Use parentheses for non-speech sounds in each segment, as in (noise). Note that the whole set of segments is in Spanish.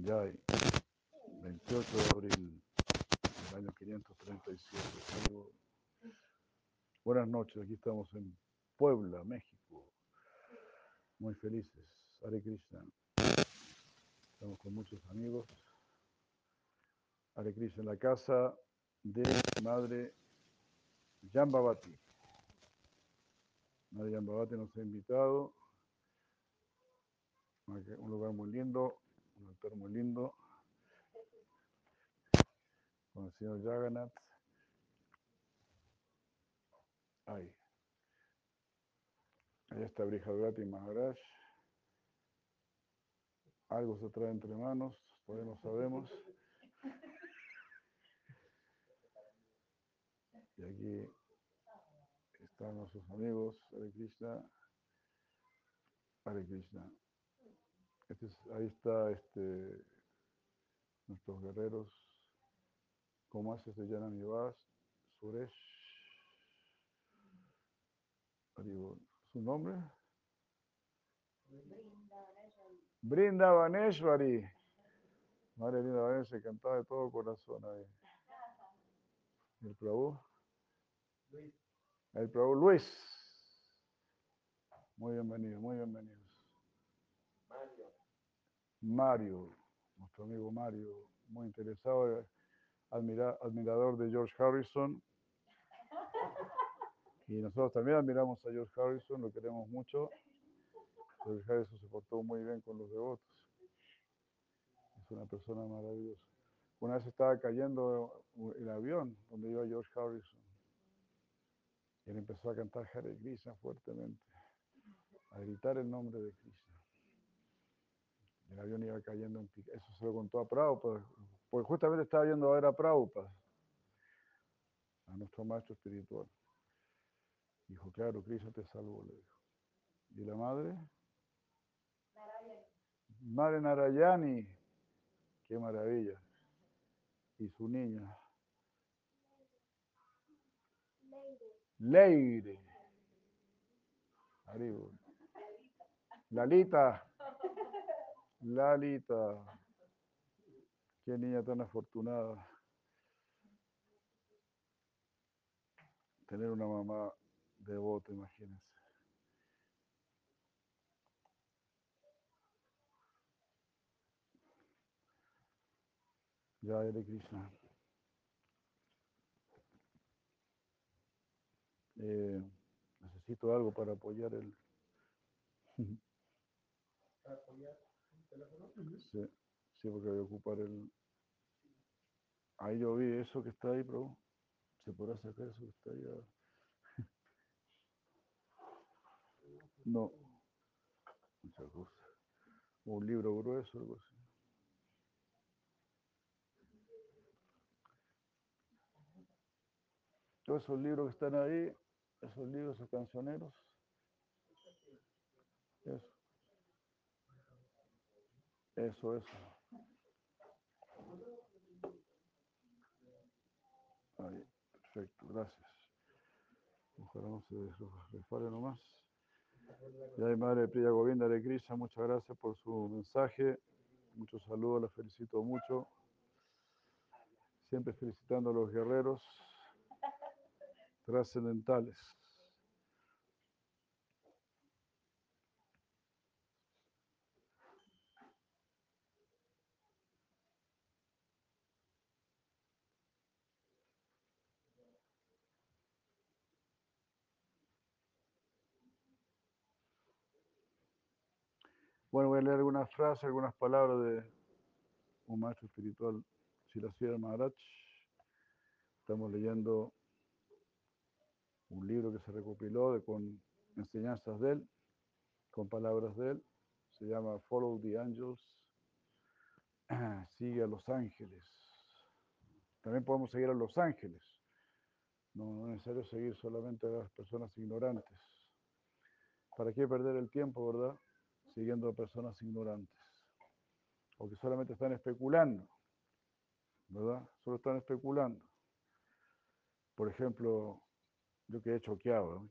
Ya, 28 de abril del año 537. Buenas noches, aquí estamos en Puebla, México. Muy felices. Hare Krishna. Estamos con muchos amigos. Hare Krishna en la casa de Madre Jambavati. Madre Jambavati nos ha invitado. Un lugar muy lindo, un altar muy lindo. Con el señor Jagannath. Ahí. Ahí está Brihadrati Maharaj. Algo se trae entre manos, todavía no sabemos. Y aquí están nuestros amigos, Hare Krishna. Hare Krishna. Este es, ahí está este, nuestros guerreros. ¿Cómo hace? Se llama Nivas, Suresh. ¿Su nombre? Brinda Vaneshwari. Madre Linda Vaneshwari cantaba de todo corazón ahí. ¿El Prabhu? Luis. El Prabhu Luis. Muy bienvenido, muy bienvenidos. Mario. Nuestro amigo Mario, muy interesado, admira, admirador de George Harrison. Y nosotros también admiramos a George Harrison, lo queremos mucho. George Harrison se portó muy bien con los devotos. Es una persona maravillosa. Una vez estaba cayendo el avión donde iba George Harrison. Y él empezó a cantar Hare Krishna fuertemente, a gritar el nombre de Krishna. El avión iba cayendo en pique. Eso se lo contó a Prabhupada, porque justamente estaba yendo a ver a Prabhupada, a nuestro maestro espiritual. Dijo, claro, Krishna te salvó, le dijo. ¿Y la madre? Narayani. Madre Narayani. Qué maravilla. Y su niña, Leire. Arriba. Lalita. Lalita. Qué niña tan afortunada. Tener una mamá devota, imagínense. Ya, Hare Krishna. Eh, necesito algo para apoyar el... (laughs) Para apoyar. Sí, sí, porque voy a ocupar el... Ahí yo vi eso que está ahí, pero ¿se podrá sacar eso que está ahí? Ah. (laughs) No. Muchas cosas. Un libro grueso, algo así. Todos esos libros que están ahí, esos libros, esos cancioneros. Eso. Eso, eso. Ahí, perfecto, gracias. Ojalá no se resfale nomás. Y ahí, Madre Priya Govinda de Krishna, muchas gracias por su mensaje. Muchos saludos, la felicito mucho. Siempre felicitando a los guerreros trascendentales. Bueno, voy a leer algunas frases, algunas palabras de un maestro espiritual, Silasira Maharaj. Estamos leyendo un libro que se recopiló con enseñanzas de él, con palabras de él. Se llama Follow the Angels. (clears throat) Sigue a los ángeles. También podemos seguir a los ángeles. No, no es necesario seguir solamente a las personas ignorantes. ¿Para qué perder el tiempo, verdad? Siguiendo a personas ignorantes. O que solamente están especulando. ¿Verdad? Solo están especulando. Por ejemplo, yo quedé choqueado,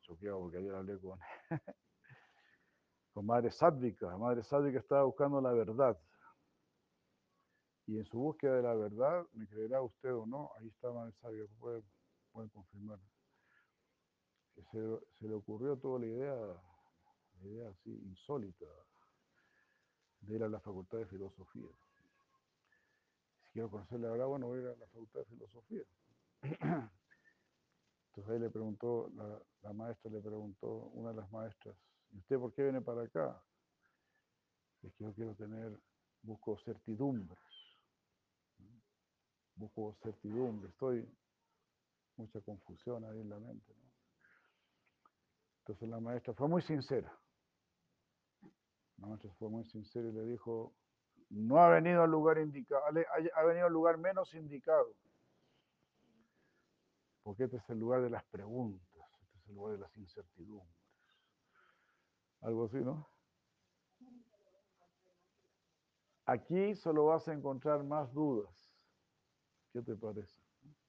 choqueado porque ayer hablé con, (laughs) con Madre Sádvica. Madre Sádvica estaba buscando la verdad. Y en su búsqueda de la verdad, me creerá usted o no, ahí estaba el sabio, puede, puede confirmar. Se le ocurrió toda la idea, idea así insólita de ir a la facultad de filosofía. Si quiero conocer la verdad, bueno, voy a ir a la facultad de filosofía. (clears throat) Entonces ahí le preguntó, la, maestra le preguntó, una de las maestras, ¿y usted por qué viene para acá? Es que yo quiero tener, busco certidumbres. Busco certidumbre, estoy, mucha confusión ahí en la mente. Entonces la maestra fue muy sincera. La maestra fue muy sincera y le dijo, no ha venido al lugar indicado, ha venido al lugar menos indicado. Porque este es el lugar de las preguntas, este es el lugar de las incertidumbres. Algo así, ¿no? Aquí solo vas a encontrar más dudas. ¿Qué te parece?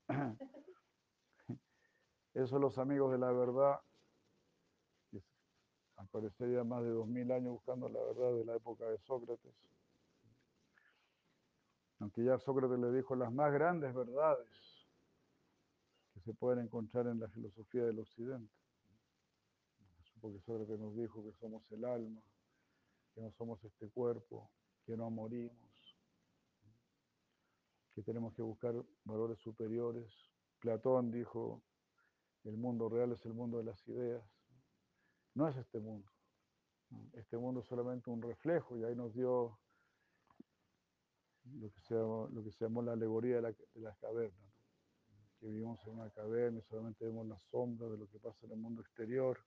(clears throat) Son los amigos de la verdad, al parecer ya más de dos mil años buscando la verdad de la época de Sócrates. Aunque ya Sócrates le dijo las más grandes verdades que se pueden encontrar en la filosofía del occidente. Porque Sócrates nos dijo que somos el alma, que no somos este cuerpo, que no morimos, que tenemos que buscar valores superiores. Platón dijo, el mundo real es el mundo de las ideas. No es este mundo. Este mundo es solamente un reflejo y ahí nos dio lo que se llamó, la alegoría de, la, de las cavernas. Que vivimos en una caverna y solamente vemos la sombra de lo que pasa en el mundo exterior.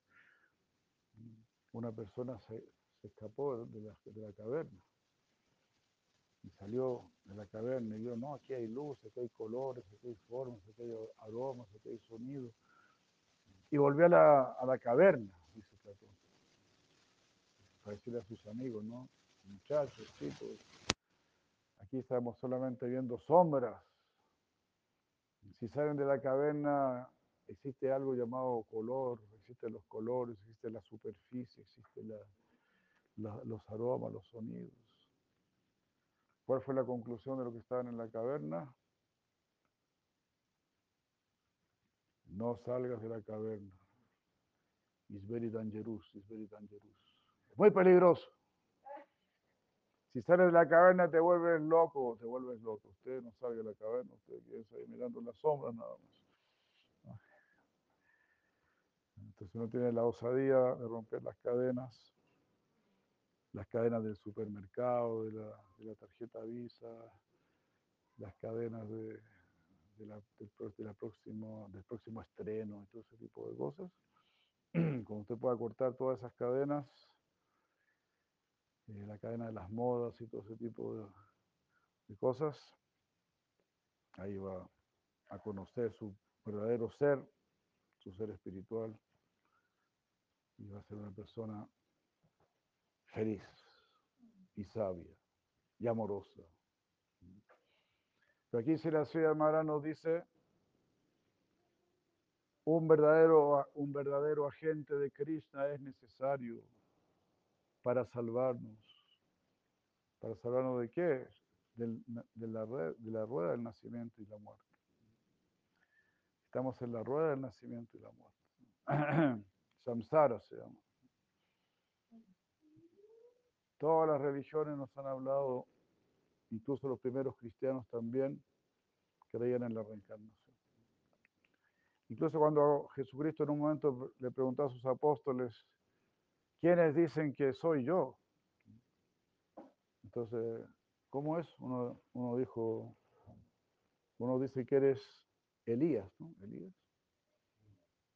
Una persona se, escapó de la, caverna y salió de la caverna y vio, no, aquí hay luz, aquí hay colores, aquí hay formas, aquí hay aromas, aquí hay sonidos. Y volvió a la caverna, dice Platón, para decirle a sus amigos, ¿no? Muchachos, chicos, aquí estamos solamente viendo sombras. Si salen de la caverna, existe algo llamado color, existen los colores, existe la superficie, existe la, la, los aromas, los sonidos. ¿Cuál fue la conclusión de lo que estaban en la caverna? No salgas de la caverna. It's very dangerous, it's very dangerous. Muy peligroso. Si sales de la caverna te vuelves loco, te vuelves loco. Usted no salga de la caverna, usted queda ahí mirando las sombras nada más. Entonces uno tiene la osadía de romper las cadenas las cadenas del supermercado, de la, de la tarjeta Visa, las cadenas de, la, del, próximo, del próximo estreno y todo ese tipo de cosas. (clears throat) Cuando usted pueda cortar todas esas cadenas, eh, la cadena de las modas y todo ese tipo de, cosas, ahí va a conocer su verdadero ser, su ser espiritual, y va a ser una persona feliz y sabia y amorosa. Pero aquí la ciudad Mara nos dice, un verdadero, un verdadero agente de Krishna es necesario para salvarnos. ¿Para salvarnos de qué? De, la, de la rueda del nacimiento y la muerte. Estamos en la rueda del nacimiento y la muerte. (clears throat) Samsara se llama. Todas las religiones nos han hablado, incluso los primeros cristianos también creían en la reencarnación. Incluso cuando Jesucristo en un momento le preguntó a sus apóstoles, ¿quiénes dicen que soy yo? Entonces, ¿cómo es? Uno, uno dijo, uno dice que eres Elías, ¿no? Elías.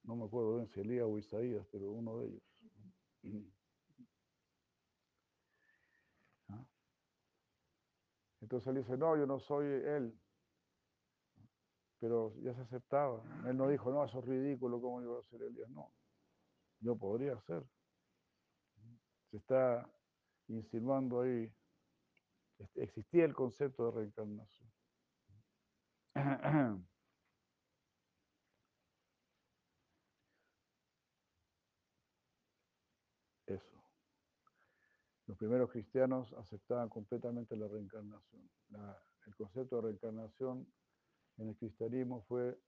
No me acuerdo bien si Elías o Isaías, pero uno de ellos. (clears throat) Entonces él dice, no, yo no soy él. Pero ya se aceptaba. Él no dijo, no, eso es ridículo, ¿cómo iba a ser Elías? No, yo podría ser. Se está insinuando ahí, existía el concepto de reencarnación. (clears throat) Eso. Los primeros cristianos aceptaban completamente la reencarnación. El concepto de reencarnación en el cristianismo fue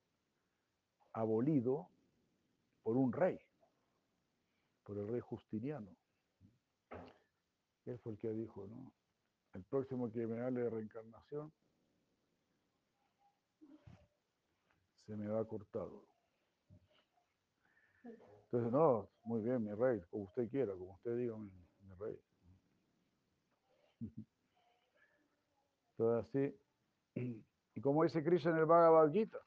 abolido por un rey, por el rey Justiniano. Él fue el que dijo, ¿no? El próximo que me hable de reencarnación se me va cortado. Entonces, no, muy bien, mi rey, como usted quiera, como usted diga, mi, mi rey. Todo así. Y como dice Krishna en el Bhagavad Gita,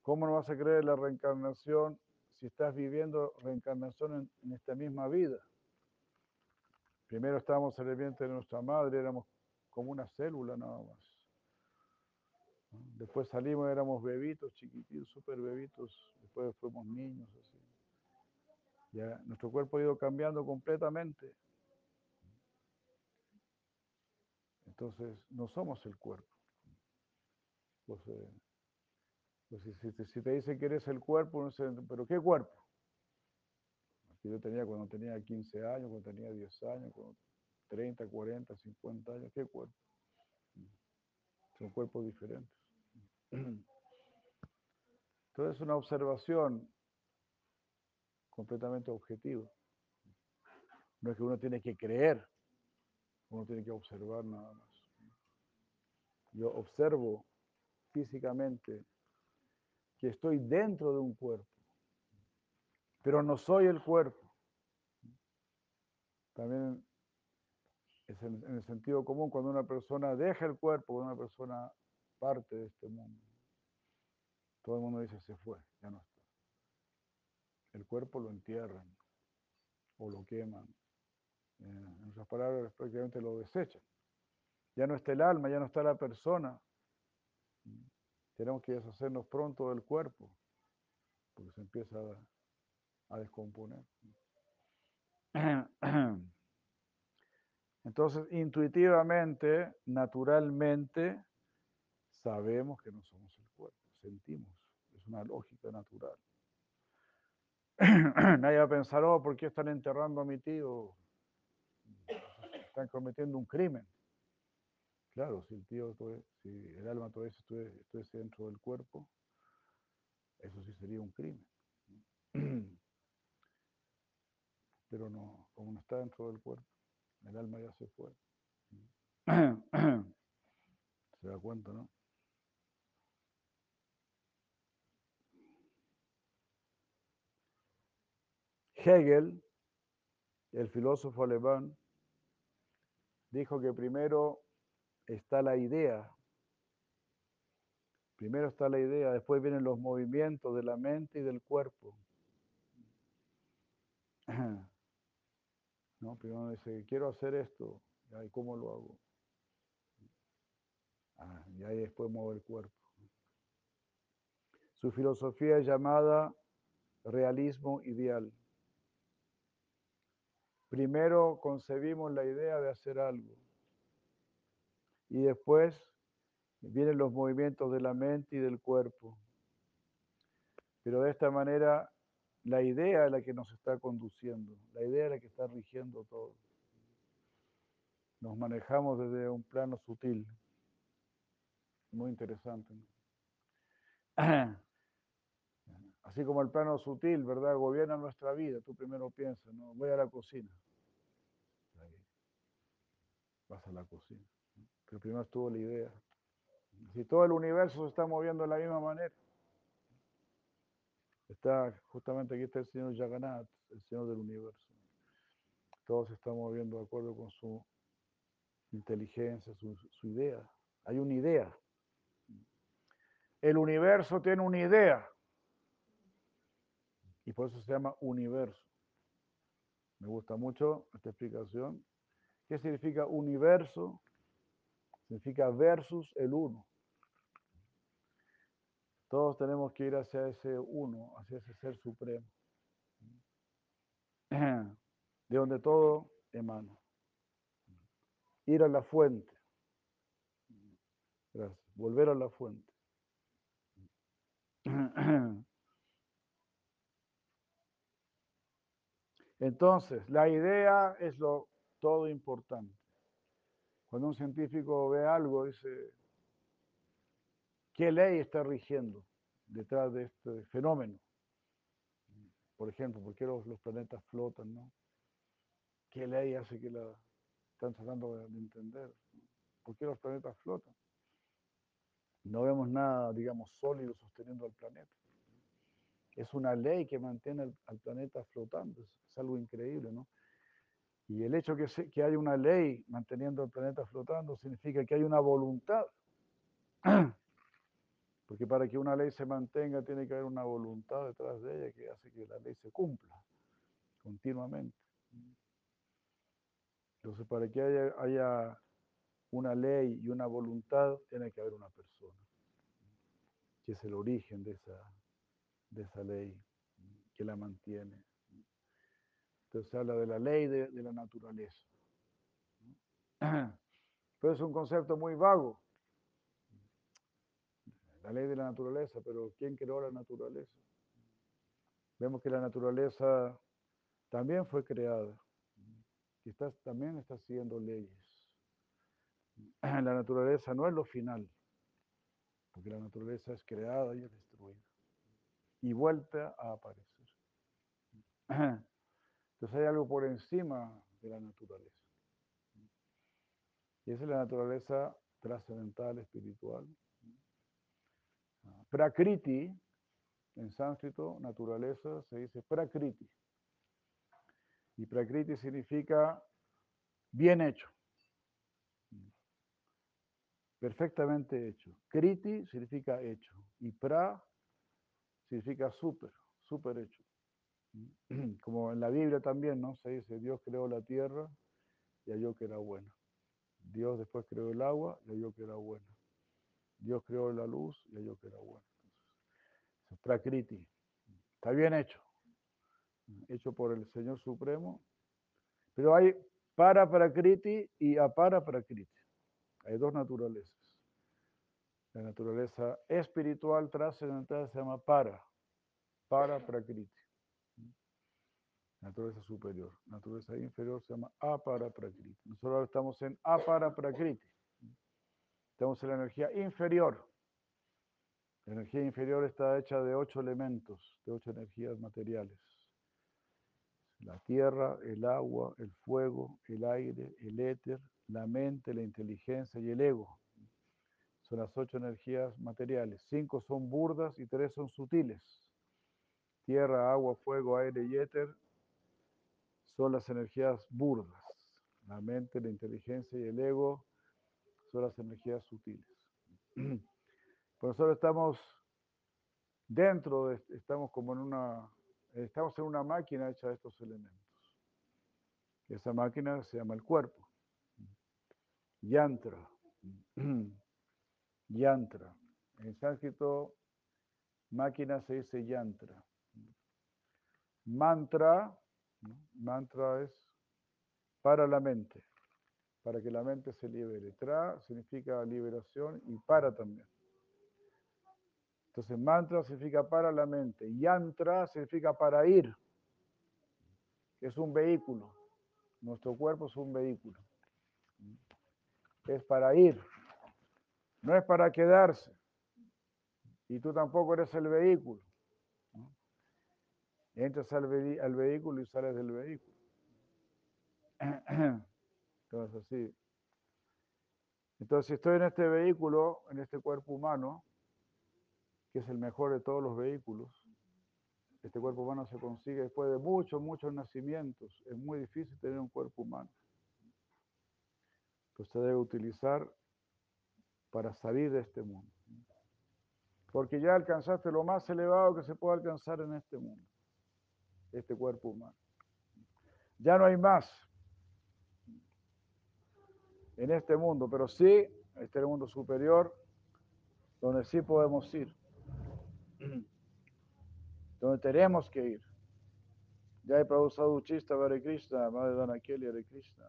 ¿cómo no vas a creer la reencarnación si estás viviendo reencarnación en, esta misma vida? Primero estábamos en el vientre de nuestra madre, éramos como una célula nada más. Después salimos, éramos bebitos, chiquititos, súper bebitos. Después fuimos niños, así. Ya nuestro cuerpo ha ido cambiando completamente. Entonces, no somos el cuerpo. Pues, eh, pues si, si si te dicen que eres el cuerpo, no sé, pero ¿qué cuerpo? Que yo tenía cuando tenía 15 años, cuando tenía 10 años, cuando 30, 40, 50 años, ¿qué cuerpo? Son cuerpos diferentes. Entonces, es una observación completamente objetiva. No es que uno tiene que creer, uno tiene que observar nada más. Yo observo físicamente que estoy dentro de un cuerpo, pero no soy el cuerpo. También es en, el sentido común cuando una persona deja el cuerpo, cuando una persona parte de este mundo. Todo el mundo dice se fue, ya no está. El cuerpo lo entierran o lo queman. Eh, en otras palabras, prácticamente lo desechan. Ya no está el alma, ya no está la persona. Tenemos que deshacernos pronto del cuerpo, porque se empieza a, descomponer. (clears throat) Entonces, intuitivamente, naturalmente, sabemos que no somos el cuerpo, sentimos, es una lógica natural. (clears throat) Nadie va a pensar, oh, ¿por qué están enterrando a mi tío? Están cometiendo un crimen. Claro, si el tío, si el alma todavía estuviese dentro del cuerpo, eso sí sería un crimen. (clears throat) Pero no, como no está dentro del cuerpo, el alma ya se fue. (clears throat) ¿Se da cuenta, no? Hegel, el filósofo alemán, dijo que primero está la idea. Primero está la idea, después vienen los movimientos de la mente y del cuerpo. (clears throat) ¿No? Primero dice, quiero hacer esto, ¿y cómo lo hago? Ah, y ahí después mueve el cuerpo. Su filosofía es llamada realismo ideal. Primero concebimos la idea de hacer algo y después vienen los movimientos de la mente y del cuerpo. Pero de esta manera la idea es la que nos está conduciendo, la idea es la que está rigiendo todo. Nos manejamos desde un plano sutil. Muy interesante. (clears throat) Así como el plano sutil, ¿verdad? Gobierna nuestra vida. Tú primero piensas, ¿no? Voy a la cocina. Vas a la cocina. Pero primero estuvo la idea. Si todo el universo se está moviendo de la misma manera. Está, justamente aquí está el señor Jagannath, el señor del universo. Todo se está moviendo de acuerdo con su inteligencia, su idea. Hay una idea. El universo tiene una idea. Y por eso se llama universo. Me gusta mucho esta explicación. ¿Qué significa universo? Significa versus el uno. Todos tenemos que ir hacia ese uno, hacia ese ser supremo. (clears throat) De donde todo emana. Ir a la fuente. Gracias. Volver a la fuente. (clears throat) Entonces, la idea es lo todo importante. Cuando un científico ve algo, dice, ¿qué ley está rigiendo detrás de este fenómeno? Por ejemplo, ¿por qué los, planetas flotan? ¿no? ¿Qué ley hace que la están tratando de entender? ¿Por qué los planetas flotan? No vemos nada, digamos, sólido sosteniendo al planeta. Es una ley que mantiene al, planeta flotando, es, algo increíble, ¿no? Y el hecho que, se, que haya una ley manteniendo al planeta flotando significa que hay una voluntad. (clears throat) Porque para que una ley se mantenga tiene que haber una voluntad detrás de ella que hace que la ley se cumpla continuamente. Entonces, para que haya, haya una ley y una voluntad, tiene que haber una persona, que es el origen de esa, de esa ley, que la mantiene. Entonces se habla de la ley de, de la naturaleza. (clears throat) Pero es un concepto muy vago. La ley de la naturaleza, pero ¿quién creó la naturaleza? Vemos que la naturaleza también fue creada y está, también está siguiendo leyes. (clears throat) La naturaleza no es lo final, porque la naturaleza es creada y es destruida y vuelta a aparecer. (clears throat) Entonces hay algo por encima de la naturaleza. Y esa es la naturaleza trascendental, espiritual. Prakriti, en sánscrito, naturaleza, se dice prakriti. Y prakriti significa bien hecho, perfectamente hecho. Kriti significa hecho. Y pra significa súper, súper hecho. (clears throat) Como en la Biblia también, ¿no? Se dice, Dios creó la tierra y halló que era buena. Dios después creó el agua y halló que era buena. Dios creó la luz y halló que era buena. Entonces, prakriti. Está bien hecho. Hecho por el Señor Supremo. Pero hay para prakriti y apara prakriti. Hay dos naturalezas. La naturaleza espiritual trascendental se llama para, para prakriti. Naturaleza superior. Naturaleza inferior se llama apara prakriti. Nosotros ahora estamos en apara prakriti. Estamos en la energía inferior. La energía inferior está hecha de ocho elementos, de ocho energías materiales. La tierra, el agua, el fuego, el aire, el éter, la mente, la inteligencia y el ego. Son las ocho energías materiales. Cinco son burdas y tres son sutiles. Tierra, agua, fuego, aire y éter son las energías burdas. La mente, la inteligencia y el ego son las energías sutiles. (clears throat) Por nosotros estamos dentro, de, estamos como en una, estamos en una máquina hecha de estos elementos. Esa máquina se llama el cuerpo. Yantra. (clears throat) Yantra. En sánscrito, máquina se dice yantra. Mantra, mantra es para la mente, para que la mente se libere. Tra significa liberación y para también. Entonces, mantra significa para la mente. Yantra significa para ir. Es un vehículo. Nuestro cuerpo es un vehículo. Es para ir. No es para quedarse. Y tú tampoco eres el vehículo. Entras al, ve al vehículo y sales del vehículo. (clears throat) Entonces, así. Entonces, si estoy en este vehículo, en este cuerpo humano, que es el mejor de todos los vehículos, este cuerpo humano se consigue después de muchos, muchos nacimientos. Es muy difícil tener un cuerpo humano. Que usted debe utilizar para salir de este mundo. Porque ya alcanzaste lo más elevado que se puede alcanzar en este mundo, este cuerpo humano. Ya no hay más en este mundo, pero sí, este mundo superior, donde sí podemos ir, (clears throat) donde tenemos que ir. Ya he producido Uchista Hare Krishna, Madre Dana Kelly Hare Krishna.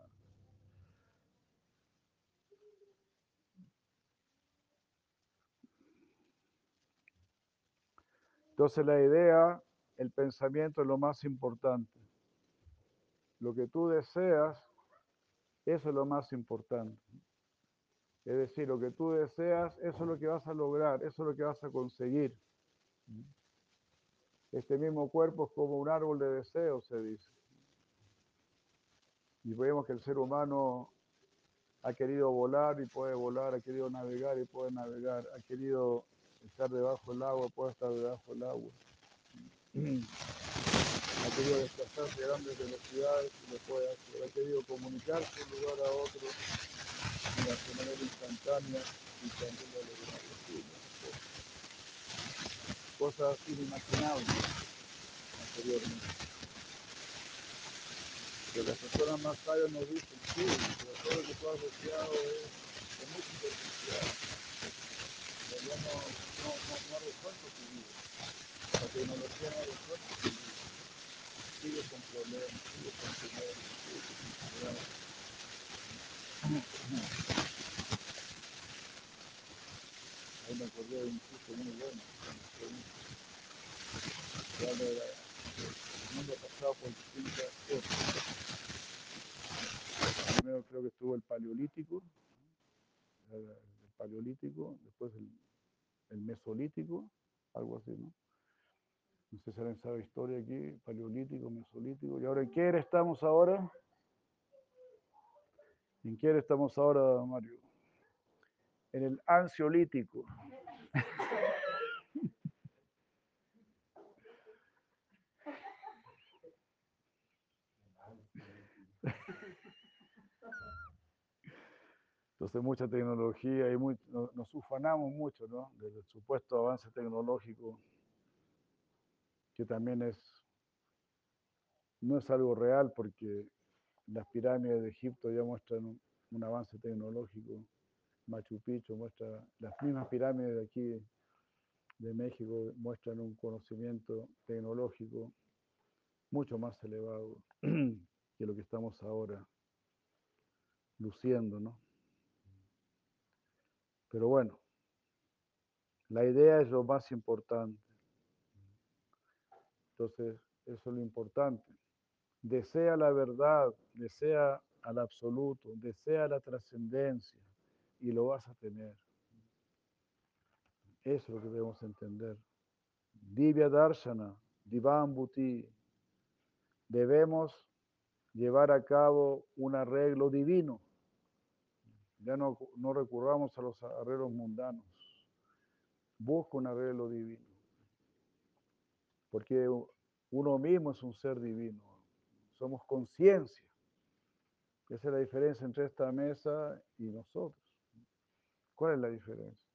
Entonces la idea, el pensamiento es lo más importante. lo que tú deseas, eso es lo más importante. Es decir, lo que tú deseas, eso es lo que vas a lograr, eso es lo que vas a conseguir. Este mismo cuerpo es como un árbol de deseos, se dice. Y vemos que el ser humano ha querido volar y puede volar, ha querido navegar y puede navegar, ha querido estar debajo del agua, puede estar debajo del agua. Ha querido desplazarse a grandes velocidades y lo puede. Ha querido comunicarse de un lugar a otro de manera instantánea y también lo lograr Cosas inimaginables anteriormente. Pero las personas más sabias nos dicen, sí, pero todo lo que tú has deseado es, es muy superficial. Pero no, no, no, no ha resuelto tu vida. Tecnología no vida. Sigue con problemas, sigue con problemas, sigue con problemas. Ahí me acordé de un chiste muy bueno. Que habla de el mundo pasado por distintas épocas. Primero creo que estuvo el paleolítico, el paleolítico, después el, el mesolítico, algo así, ¿no? No sé si alguien sabe historia aquí, paleolítico, mesolítico. ¿Y ahora en qué era estamos ahora? ¿En qué era estamos ahora, Mario? En el ansiolítico. Entonces mucha tecnología y muy, nos, nos ufanamos mucho ¿no? del supuesto avance tecnológico, que también es, no es algo real porque las pirámides de Egipto ya muestran un, avance tecnológico, Machu Picchu muestra, las mismas pirámides de aquí de México muestran un conocimiento tecnológico mucho más elevado (clears throat) que lo que estamos ahora luciendo, ¿no? Pero bueno, la idea es lo más importante. Entonces, eso es lo importante. Desea la verdad, desea al absoluto, desea la trascendencia y lo vas a tener. Eso es lo que debemos entender. Divya Darshana, Divan Bhuti. Debemos llevar a cabo un arreglo divino. Ya no, no recurramos a los arreglos mundanos. Busca un arreglo divino. Porque uno mismo es un ser divino. Somos conciencia. Esa es la diferencia entre esta mesa y nosotros. ¿Cuál es la diferencia?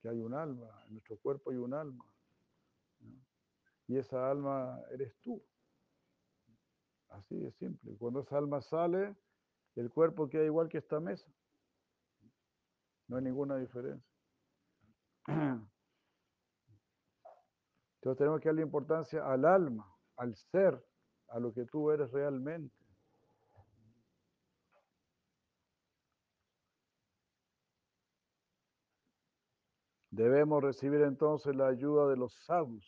Que hay un alma, en nuestro cuerpo hay un alma. Y esa alma eres tú. Así de simple. Cuando esa alma sale, el cuerpo queda igual que esta mesa. No hay ninguna diferencia. (clears throat) Entonces tenemos que darle importancia al alma, al ser, a lo que tú eres realmente. Debemos recibir entonces la ayuda de los sadhus,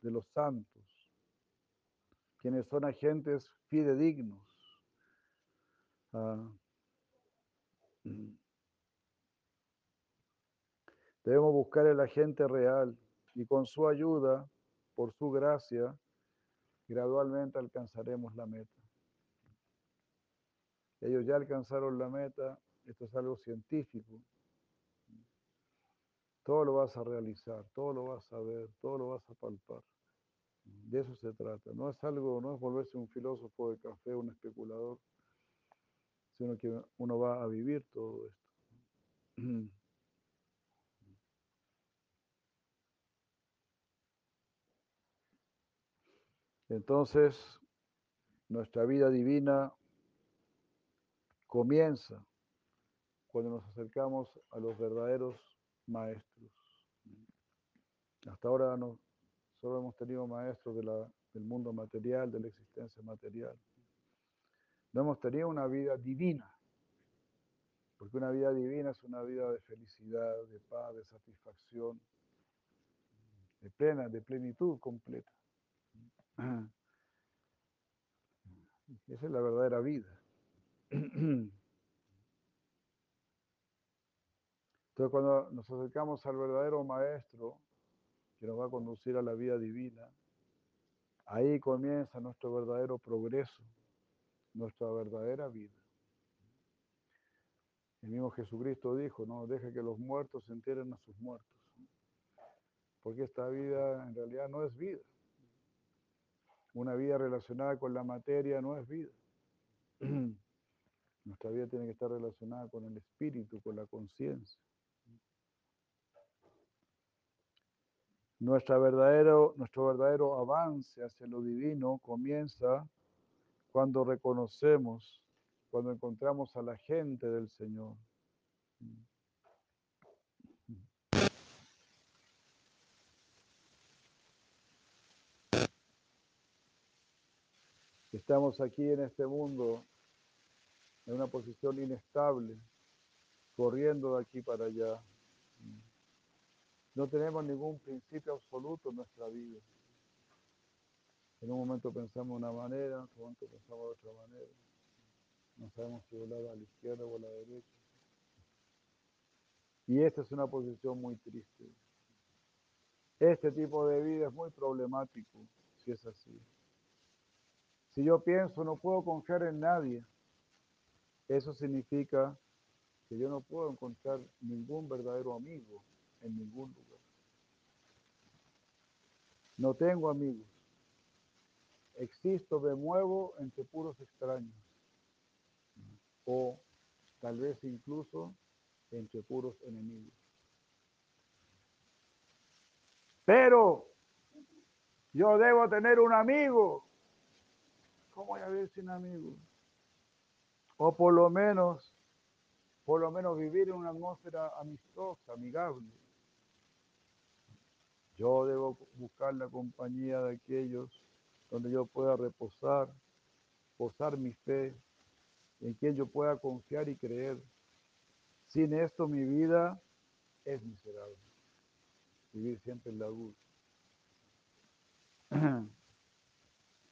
de los santos, quienes son agentes fidedignos. Ah, Debemos buscar el agente real y con su ayuda, por su gracia, gradualmente alcanzaremos la meta. Ellos ya alcanzaron la meta, esto es algo científico. Todo lo vas a realizar, todo lo vas a ver, todo lo vas a palpar. De eso se trata. No es algo, no es volverse un filósofo de café, un especulador, sino que uno va a vivir todo esto. (clears throat) Entonces, nuestra vida divina comienza cuando nos acercamos a los verdaderos maestros. Hasta ahora solo hemos tenido maestros del mundo material, de la existencia material. No hemos tenido una vida divina, porque una vida divina es una vida de felicidad, de paz, de satisfacción, de plena, de plenitud completa. Esa es la verdadera vida. Entonces cuando nos acercamos al verdadero maestro que nos va a conducir a la vida divina, ahí comienza nuestro verdadero progreso, nuestra verdadera vida. El mismo Jesucristo dijo, no, deja que los muertos se enteren a sus muertos. Porque esta vida en realidad no es vida. Una vida relacionada con la materia no es vida. (clears throat) Nuestra vida tiene que estar relacionada con el espíritu, con la conciencia. Verdadero, nuestro verdadero avance hacia lo divino comienza cuando reconocemos, cuando encontramos a la gente del Señor. Estamos aquí en este mundo en una posición inestable, corriendo de aquí para allá. No tenemos ningún principio absoluto en nuestra vida. En un momento pensamos de una manera, en otro momento pensamos de otra manera. No sabemos si volar a la izquierda o a la derecha. Y esta es una posición muy triste. Este tipo de vida es muy problemático si es así. Si yo pienso no puedo confiar en nadie, eso significa que yo no puedo encontrar ningún verdadero amigo en ningún lugar. No tengo amigos. Existo, me muevo entre puros extraños. O tal vez incluso entre puros enemigos. Pero yo debo tener un amigo. ¿Cómo voy a vivir sin amigos? O por lo menos, por lo menos vivir en una atmósfera amistosa, amigable. Yo debo buscar la compañía de aquellos donde yo pueda reposar, posar mi fe, en quien yo pueda confiar y creer. Sin esto mi vida es miserable. Vivir siempre en la luz. (clears throat)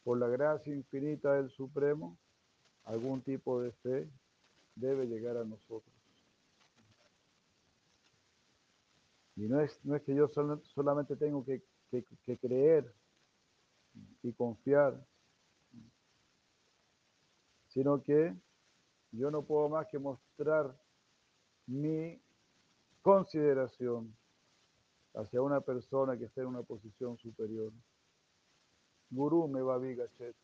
Por la gracia infinita del Supremo, algún tipo de fe debe llegar a nosotros. Y no es, no es que yo solamente tengo que, que creer y confiar, sino que yo no puedo más que mostrar mi consideración hacia una persona que está en una posición superior. Gurú me va a Gachet.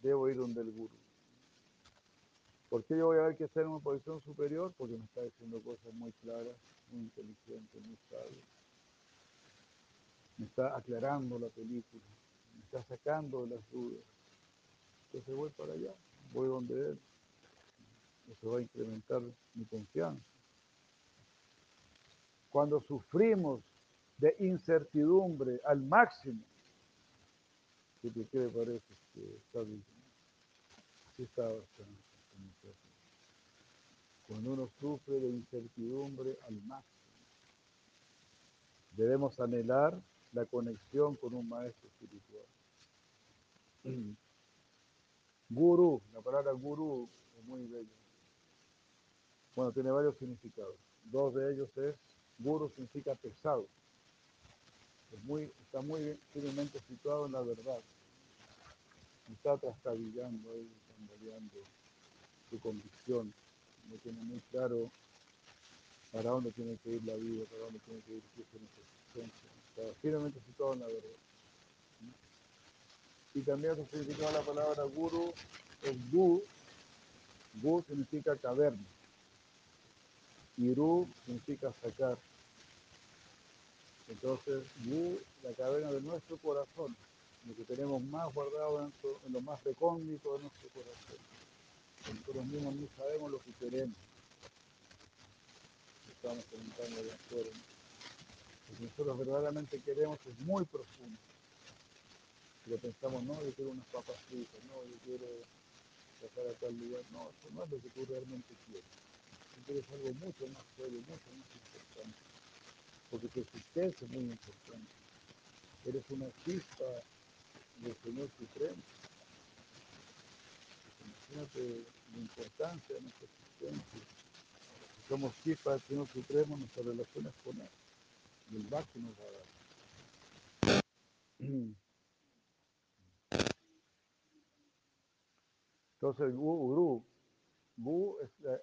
Debo ir donde el gurú. ¿Por qué yo voy a ver que está en una posición superior? Porque me está diciendo cosas muy claras, muy inteligentes, muy sabias. Me está aclarando la película, me está sacando de las dudas. Entonces voy para allá, voy donde él. Eso va a incrementar mi confianza. Cuando sufrimos de incertidumbre al máximo, ¿qué te parece que está bien? Sí está bastante. Cuando uno sufre de incertidumbre al máximo, debemos anhelar la conexión con un maestro espiritual. (clears throat) Guru, la palabra guru es muy bella. Bueno, tiene varios significados. Dos de ellos es, guru significa pesado. Muy, está muy firmemente situado en la verdad. Está trastabillando ahí, tambaleando su convicción. No tiene muy claro para dónde tiene que ir la vida, para dónde tiene que ir su existencia. Está firmemente situado en la verdad. Y también se significa la palabra guru es gu. Gu significa caverna. Y ru significa sacar. Entonces, la caverna de nuestro corazón, lo que tenemos más guardado en, en lo más recóndito de nuestro corazón. Nosotros mismos no sabemos lo que queremos. Estamos comentando de afuera. Lo que nosotros verdaderamente queremos es muy profundo. Pero pensamos, no, yo quiero unas papas fritas, no, yo quiero pasar a tal lugar. No, eso no es lo que tú realmente quieres. Tú quieres algo mucho más serio, mucho más importante. Porque tu existencia es muy importante. Eres una chispa del Señor Supremo. Imagínate la importancia de nuestra existencia. Somos chispas del Señor Supremo, nuestras relaciones con Él. Y el Bhakti nos va a dar. Entonces, el gurú, gurú es la,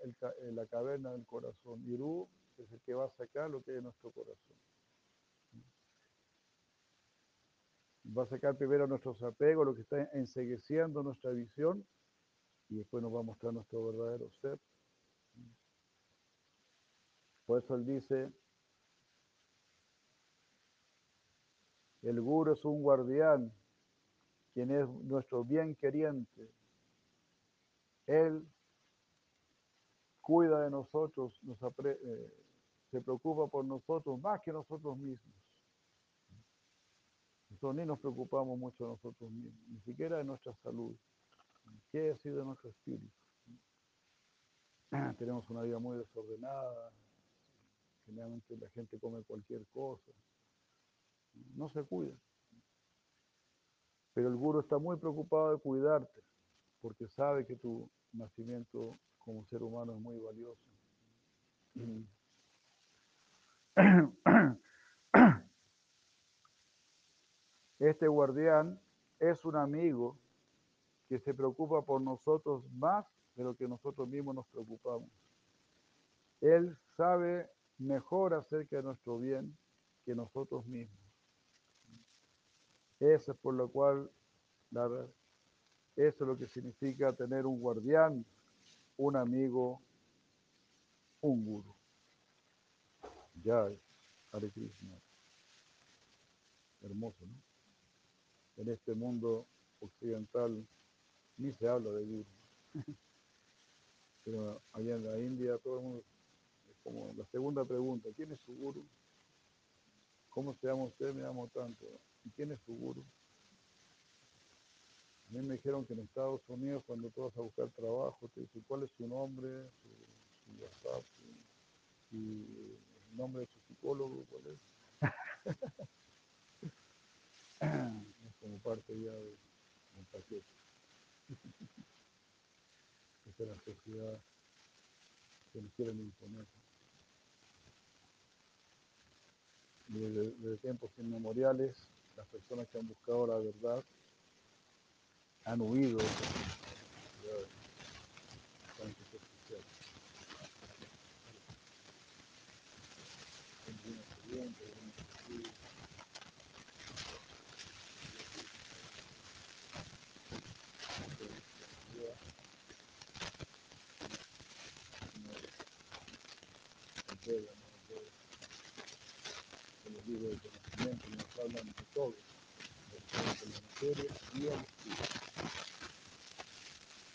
la caverna del corazón. Y Ru es el que va a sacar lo que hay nuestro corazón. Va a sacar primero nuestros apegos, lo que está ensegueciendo nuestra visión, y después nos va a mostrar nuestro verdadero ser. Por eso él dice, el guru es un guardián, quien es nuestro bien queriente. Él cuida de nosotros, nos apre- eh, se preocupa por nosotros más que nosotros mismos. Nosotros ni nos preocupamos mucho de nosotros mismos, ni siquiera de nuestra salud. ¿Qué decir de nuestro espíritu? (clears throat) Tenemos una vida muy desordenada, generalmente la gente come cualquier cosa, no se cuida. Pero el guru está muy preocupado de cuidarte, porque sabe que tu nacimiento como ser humano es muy valioso. (clears throat) (coughs) Este guardián es un amigo que se preocupa por nosotros más de lo que nosotros mismos nos preocupamos. Él sabe mejor acerca de nuestro bien que nosotros mismos. Eso es por lo cual, la- eso es lo que significa tener un guardián, un amigo, un guru. Ya, Hare. Hermoso, ¿no? En este mundo occidental ni se habla de guru. (laughs) Pero allá en la India todo el mundo, es como la segunda pregunta, ¿quién es su guru? ¿Cómo se llama usted? Me llamo tanto. ¿Y quién es su guru? A mí me dijeron que en Estados Unidos cuando tú vas a buscar trabajo te dicen cuál es su nombre, su, su WhatsApp, su- el nombre de su psicólogo, cuál es. (laughs) es como parte ya de- del paquete. Esa es la sociedad que nos quieren imponer. Desde, desde tiempos inmemoriales, las personas que han buscado la verdad han huido de esas sociedades tan superficiales. Son bien obedientes, bien objetivos. el Veda, ¿no? El Veda. En los libros de conocimiento nos hablan de todo, de de la materia y el espíritu.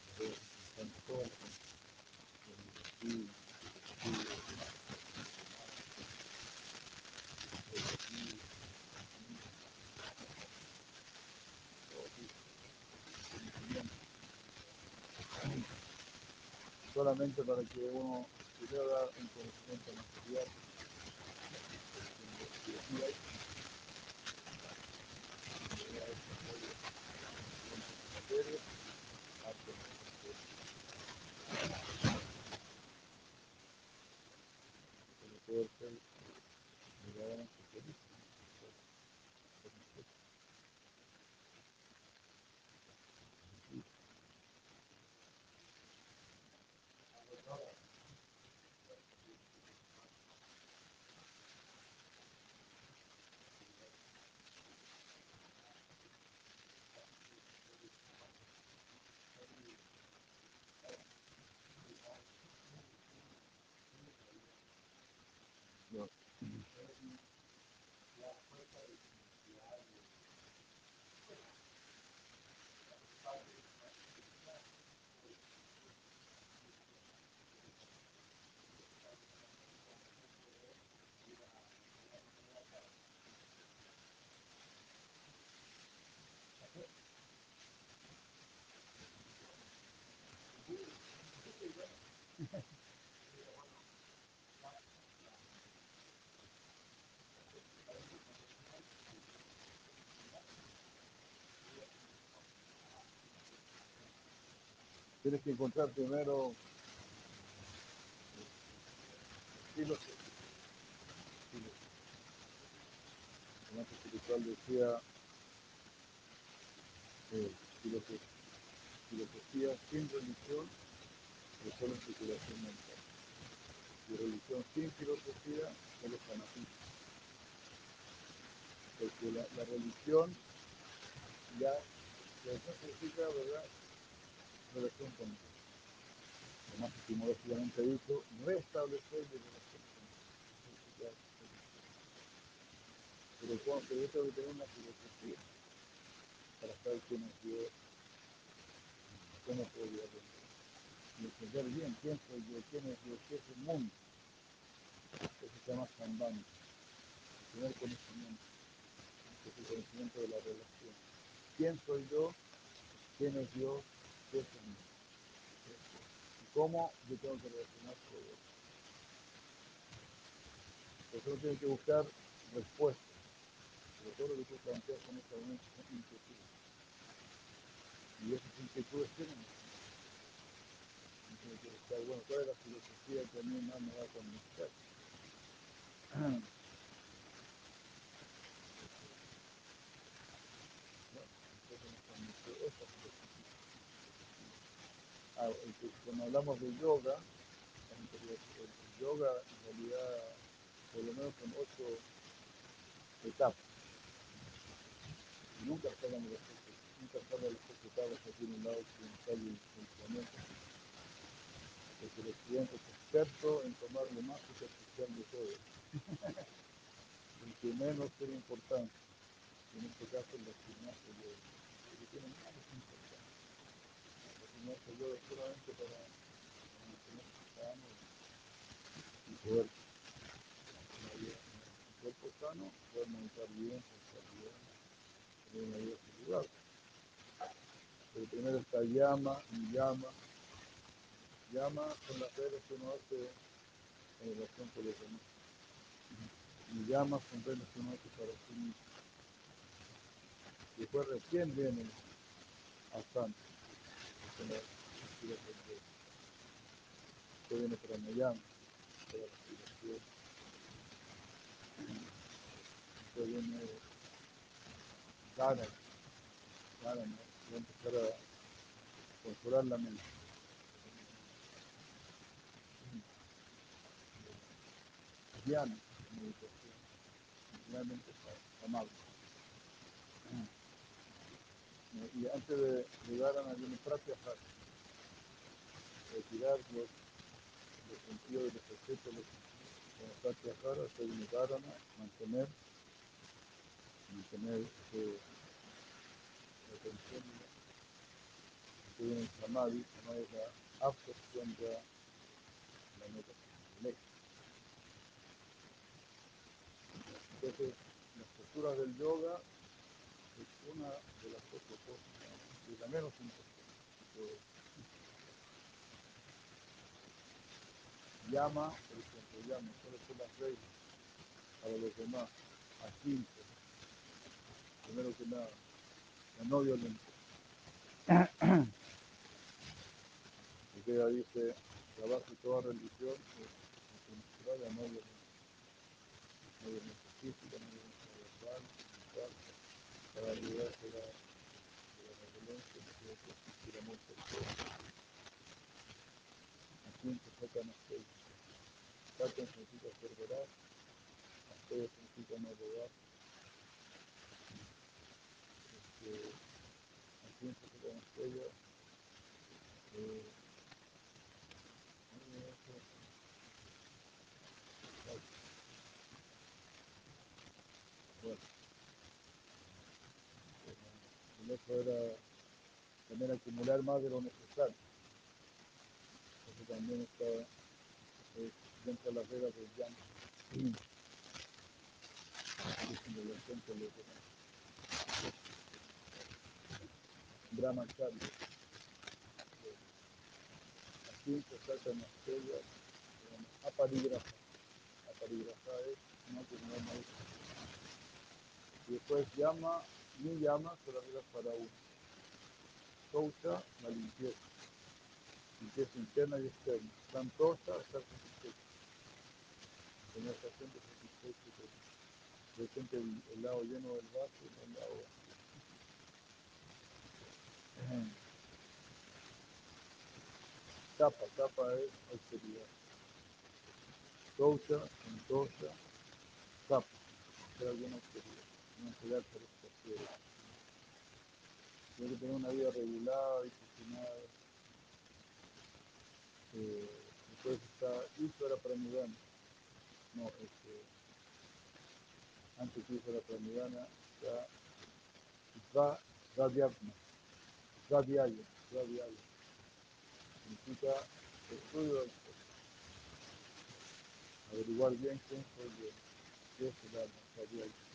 Los Vedas están todas las cosas, el espíritu, el espíritu, el espíritu, todo tipo de conocimiento. Solamente para que uno primero da un conocimiento material, ahí tienes que encontrar primero filosofía. filosofía. El maestro espiritual decía eh, filosofía, sin religión es solo especulación mental. Y religión sin filosofía solo fanatismo. Porque la, la religión ya, religión significa, ¿verdad? Relación con Dios. Además, que modestamente dicho, restablecer relación ya es religión. Pero cuando yo tengo que tener una filosofía para saber quién es Dios, cómo podría aprender y entender bien quién soy yo, quién es Dios, qué es el mundo. Eso se llama sambandha, el primer conocimiento, es el conocimiento de la relación. ¿Quién soy yo? ¿Quién es Dios? ¿Qué es el mundo? ¿Y cómo yo tengo que relacionar todo eso? Entonces uno tiene que buscar respuestas. Pero todo lo que tú planteas momento son inquietudes. Y esas inquietudes tienen tiene que buscar, bueno, cuál es la filosofía que a mí más me va a convencer. (clears throat) Bueno, entonces nos convenció esa filosofía. Ah, el que- cuando hablamos de yoga, el, yoga en realidad por lo menos son ocho etapas. Nunca salen de las ocho, nunca salen las ocho etapas que tiene el lado occidental y el planeta porque el estudiante es experto en tomar lo más superficial de todo, (laughs) el que menos tiene importancia, en este caso yo, el que tiene menos importancia. El gimnasio yo solamente para, poder tener una vida- un cuerpo sano, poder meditar bien, pensar bien, tener una vida saludable. Pero primero está llama, y llama, llama son las reglas que uno hace en relación con los demás. Y llama son reglas que uno hace para sí mismo. Después recién viene Asana, que Después viene Pranayama, para la respiración. Después viene Dharana, Dharana, que va a empezar a la mente. Y antes de llegar a viene Pratyahara, retirar los, sentidos de los efectos de sentidos. Como Pratyahara, después viene Dharana, mantener, mantener eh, la atención. Después viene el Samadhi, Samadhi es la absorción de la el éxtasis. Entonces, las posturas del yoga es una de las ocho cosas, y la menos importante. Llama, por ejemplo, llama, ¿cuáles son las reglas para los demás? Ahimsa, primero que nada, la no violencia. (coughs) Porque ella dice, la base de toda religión es la no violencia. No violencia física, no violencia verbal, mental, para librarse de la, de la violencia, que tiene que existir amor por todos. Ahimsa, sacan a Sacan significa ser veraz, Asteya significa no robar. Este, en Sofía Estrella, eh, muy bien, eso, exacto. bueno, eh, otro era también acumular más de lo necesario. Eso también está eh, dentro de las reglas del en los demás. Brahmacharya. Aquí se saca una estrella, aparigraha. Aparigraha es no acumular más. Y después llama, ni llama, son las reglas para uno. Shoucha, la limpieza. limpieza interna y externa. Santosa, estar satisfecho. Está siempre satisfecho. Presente el, el lado lleno del vaso y no el lado. (clears throat) Tapa, tapa es austeridad. Toucha, santosa, tapa. Hacer alguna austeridad. No entregarse a los placeres. Tiene que tener una vida regulada, disciplinada. Eh, después está Isvara Pranidhana. No, este, antes de Isvara Pranidhana está Isva Radyatma. Radyaya, Radyaya. Significa estudio del. Averiguar bien quién soy yo. ¿Qué es el alma? Radyaya.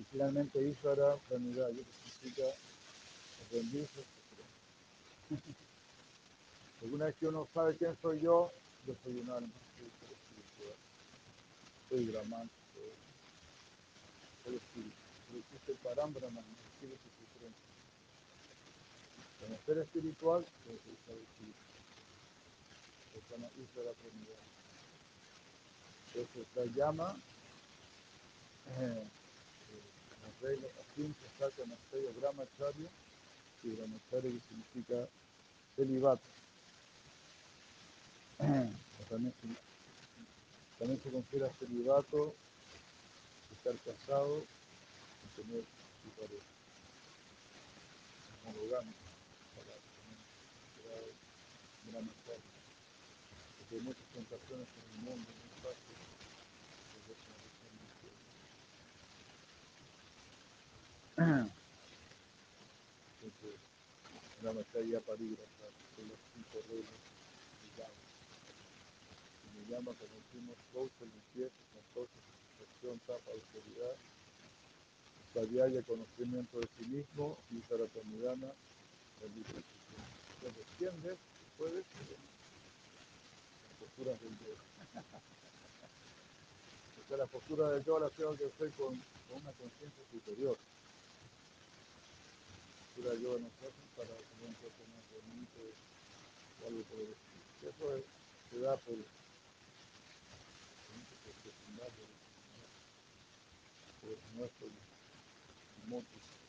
Y finalmente Isvara Pranidhaya, que significa rendirse (laughs) Alguna vez que uno sabe quién soy yo, yo soy un alma, soy espiritual, soy soy, soy espíritu. Pero existe el Parambrahman, el espíritu supremo. Como ser espiritual, tiene que ser espíritu. Se llama Isvara Pranidhana. Entonces la llama, eh, las reglas, así se saca en estrella Brahmacharya, y Brahmacharya que significa celibato. (clears throat) También también se considera celibato estar casado y tener su pareja. Monogámico, considerado Brahmacharya. Porque hay muchas tentaciones en el mundo, muy fácil. porque es una cuestión de que- Entonces, Brahmacharya parígrafo, son las cinco reglas del Dhamma. Y me llama, como decimos, Gaucha, limpieza, santosa, satisfacción, tapa, austeridad, Sadhyaya, conocimiento de sí mismo, y Saratamidana, la liberación. Entonces, tiendes, puedes, las posturas del yo. O sea, la postura del yo la tengo que hacer con, con una conciencia superior. La yo no se hace para tener un cuerpo más bonito o algo por el estilo. Eso es- se da por, por por.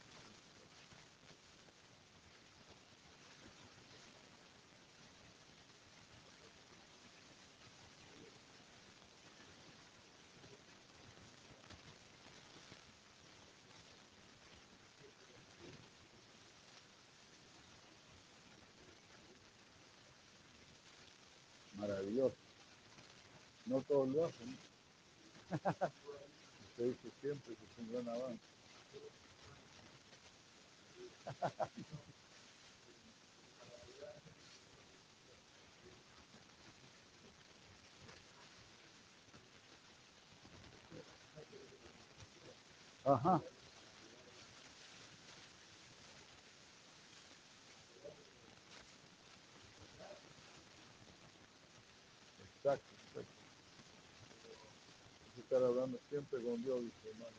No todos lo hacen. Usted dice siempre que es un gran avance. Ajá. Exacto, exacto. Hay que estar hablando siempre con Dios, hermano.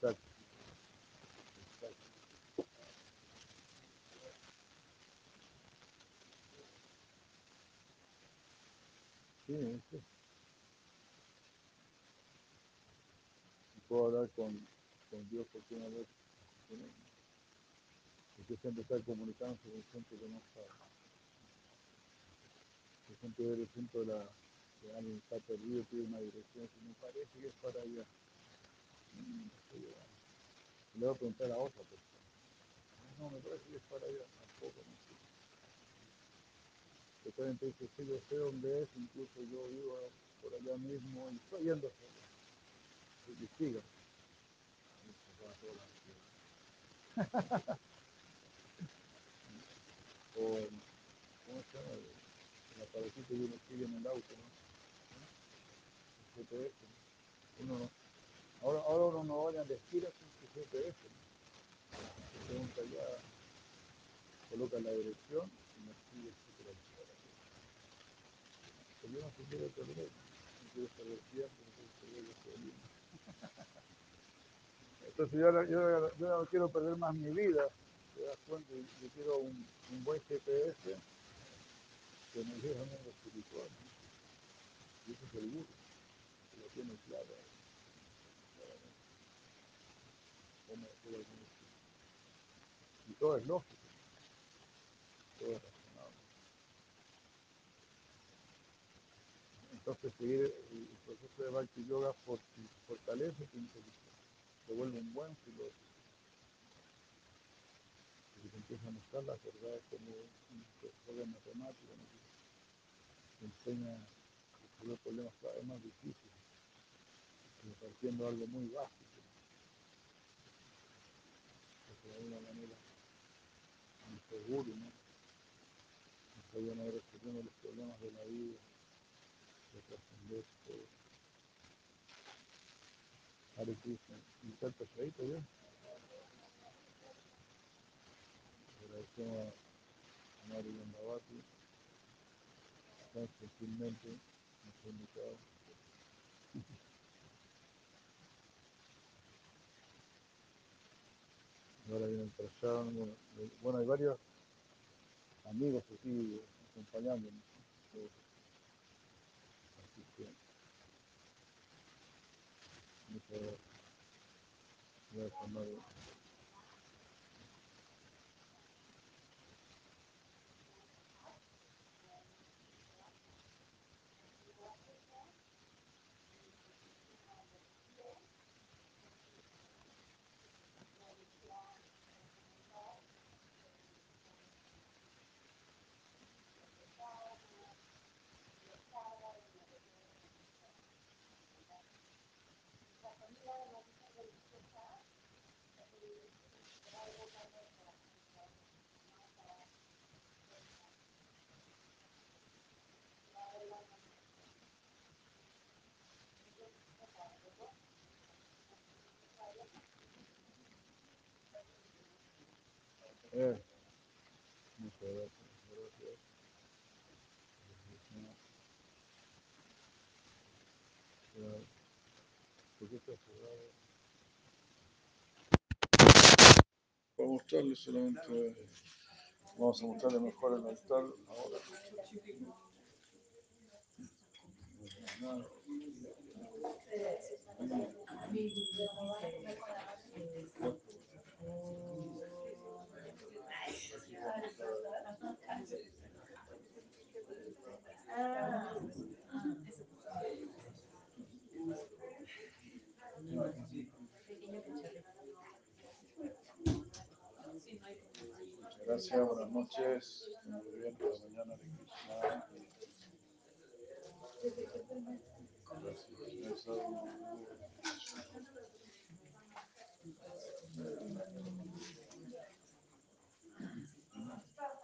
Sí. Sí, con, con Dios porque una vez tiene- porque siempre está comunicándose con gente que no sabe. Que siempre el de la que alguien está perdido, pide una dirección, y me parece que es para allá. Mm, y le voy a preguntar a otra persona. No, me parece que es para allá, tampoco, no sé. Después entonces sí, yo sé dónde es, incluso yo vivo por allá mismo y estoy yendo hacia allá. Y se la. O, ¿cómo se llama? El aparatito que uno sigue en el auto, ¿no? Uno no. Ahora, ahora uno no vaya esquina sin GPS, ¿no? Ya, coloca la dirección y nos sigue. Pues quiere perder gasolina. Entonces yo, yo, yo no quiero perder más mi vida, ¿te das cuenta? Yo quiero un, un buen GPS que me lleve a mundo espiritual. Y ese es el que lo tiene claro. Y todo es lógico, todo es razonable. Entonces seguir el, proceso de Bhakti Yoga fortalece vuelve un buen filósofo. Porque te empieza a mostrar las verdades como un profesor de matemáticas, ¿no? Te enseña a resolver problemas cada vez más difíciles, como partiendo de algo muy básico. De alguna manera, guru, ¿no? Nos ayudan a ir resolviendo los problemas de la vida, de trascender todo. Hare Krishna. ¿Y está el pesadito ya? Agradecemos a Mario Yandavati, tan gentilmente nos ha invitado. Ahora viene el Prashant, bueno, bueno, hay varios amigos aquí acompañándonos. ¿no? Así que, muchas gracias. Gracias, Mario. Para mostrarles solamente, vamos a mostrarle mejor el altar ahora. Gracias, buenas noches. Muy bien, hasta mañana. Hare Krishna.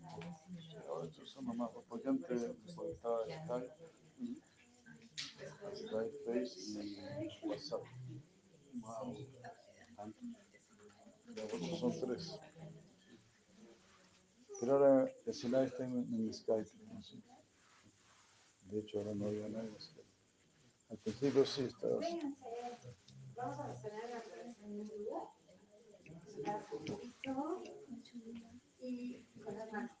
Usando más, porque antes conectaba Skype, Skype, Face y WhatsApp. Wow. Son tres. Pero ahora ese live está en, en Skype. ¿no? Sí. De hecho, ahora no había nadie en Skype. Al principio sí estaba. Vamos a cenar la en un lugar. Y con las manos.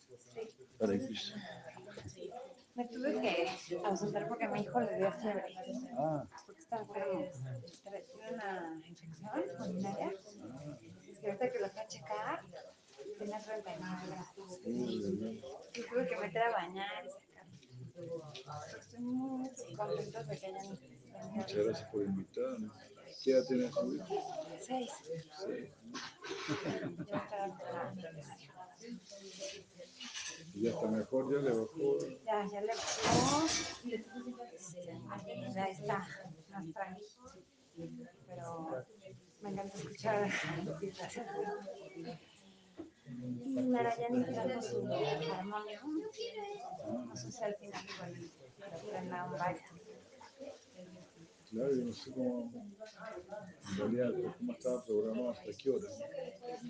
Hare Krishna. Me tuve que ausentar porque mi hijo le dio fiebre. Ah, Porque está enfermo. Tiene una infección urinaria. Y ahorita que lo fue a checar, tenía 39 grados. Y tuve que meter a bañar y sacar. Estoy muy contenta de que hayan muchas gracias por invitarnos. ¿Qué edad tiene su hijo? Seis. Sí. Ya está enfermo. Y ya está mejor, ya le bajó. Ya, ya le bajó. Ya está más tranquilo. Pero me encanta escuchar Narayani canta su armonio. No sé si al final igual prenda un baile. Claro, yo no sé cómo, en realidad, cómo estaba programado, hasta qué hora.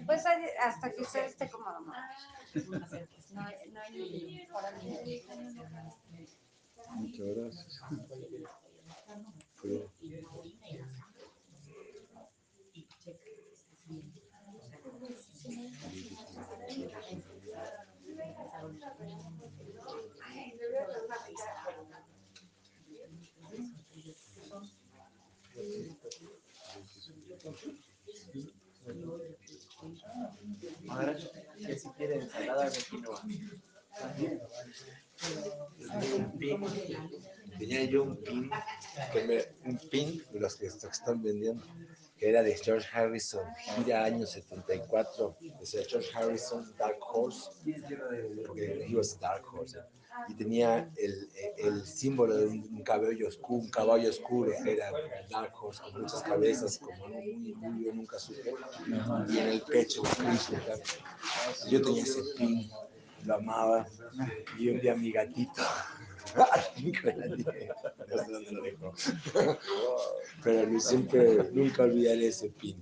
Pues hasta que usted esté cómodo. ¿no? No hay, hora. Muchas gracias. Pero, quiere ensalada de quinoa. Tenía yo un pin, que me- un pin de los que est- están vendiendo, que era de George Harrison, gira año 74, decía George Harrison, Dark Horse, porque he was Dark Horse. Y tenía el, el símbolo de un, cabello oscuro, un caballo oscuro, era Dark Horse, con muchas cabezas, como muy, yo nunca supe, y en el pecho, yo tenía ese pin, lo amaba, y un día mi gatito, (laughs) no sé dónde lo dejó, pero siempre, nunca olvidaré ese pin.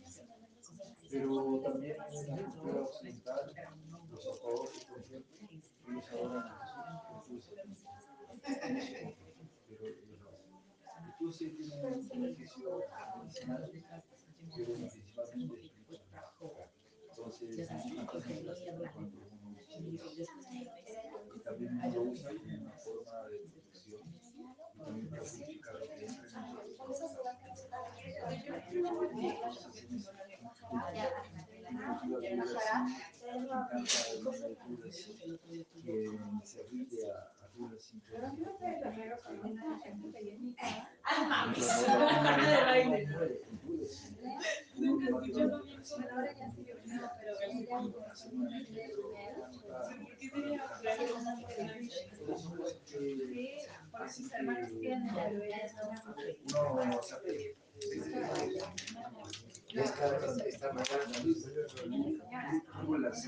Pero también en la cultura occidental, los ortodoxos, por ejemplo, ellos adoran a Jesús en Tulsi. Pero el Tulsi tiene un beneficio medicinal, pero principalmente espiritual. Entonces, cuando uno y también uno lo usa como una forma de protección y también para purificar lo que entra en a. Esta, esta mañana, dulas.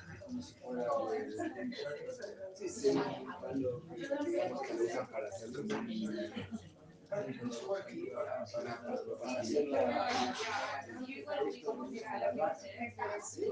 como si para hacer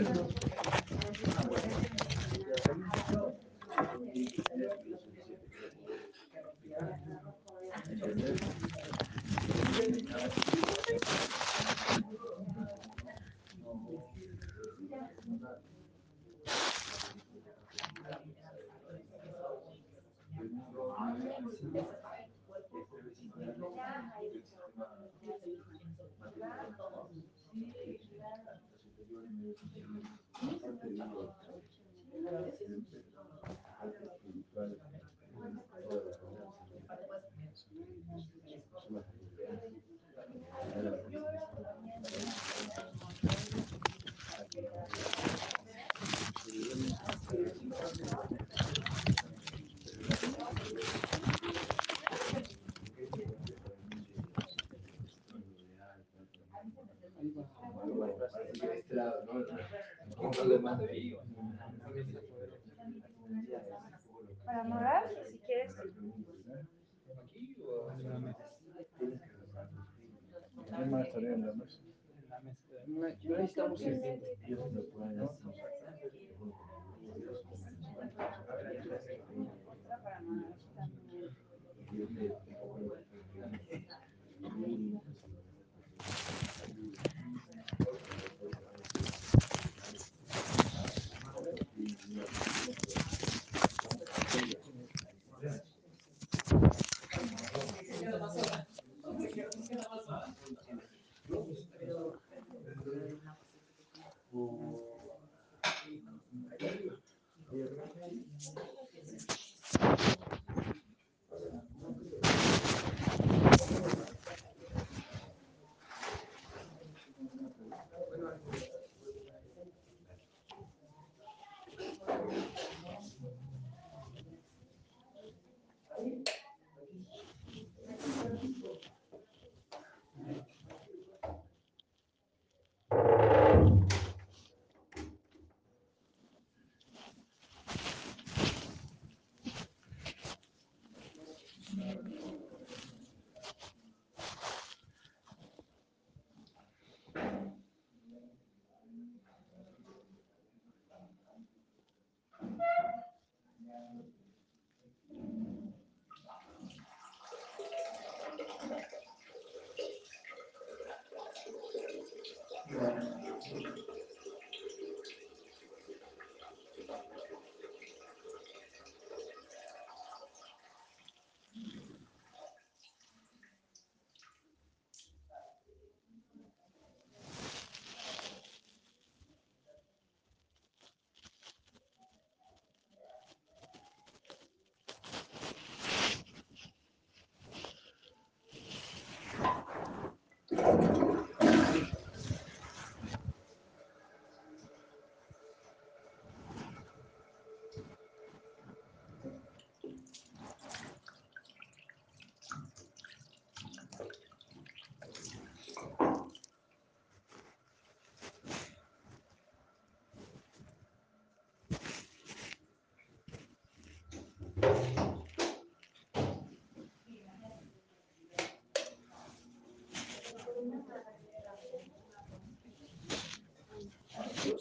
una buena gurú, El gurú es el que genera para que uno pueda de dónde viene el arte, cómo es. La Para morar, si quieres. ¿Quién más estaría en la mesa? No necesitamos el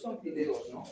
son videos, ¿no?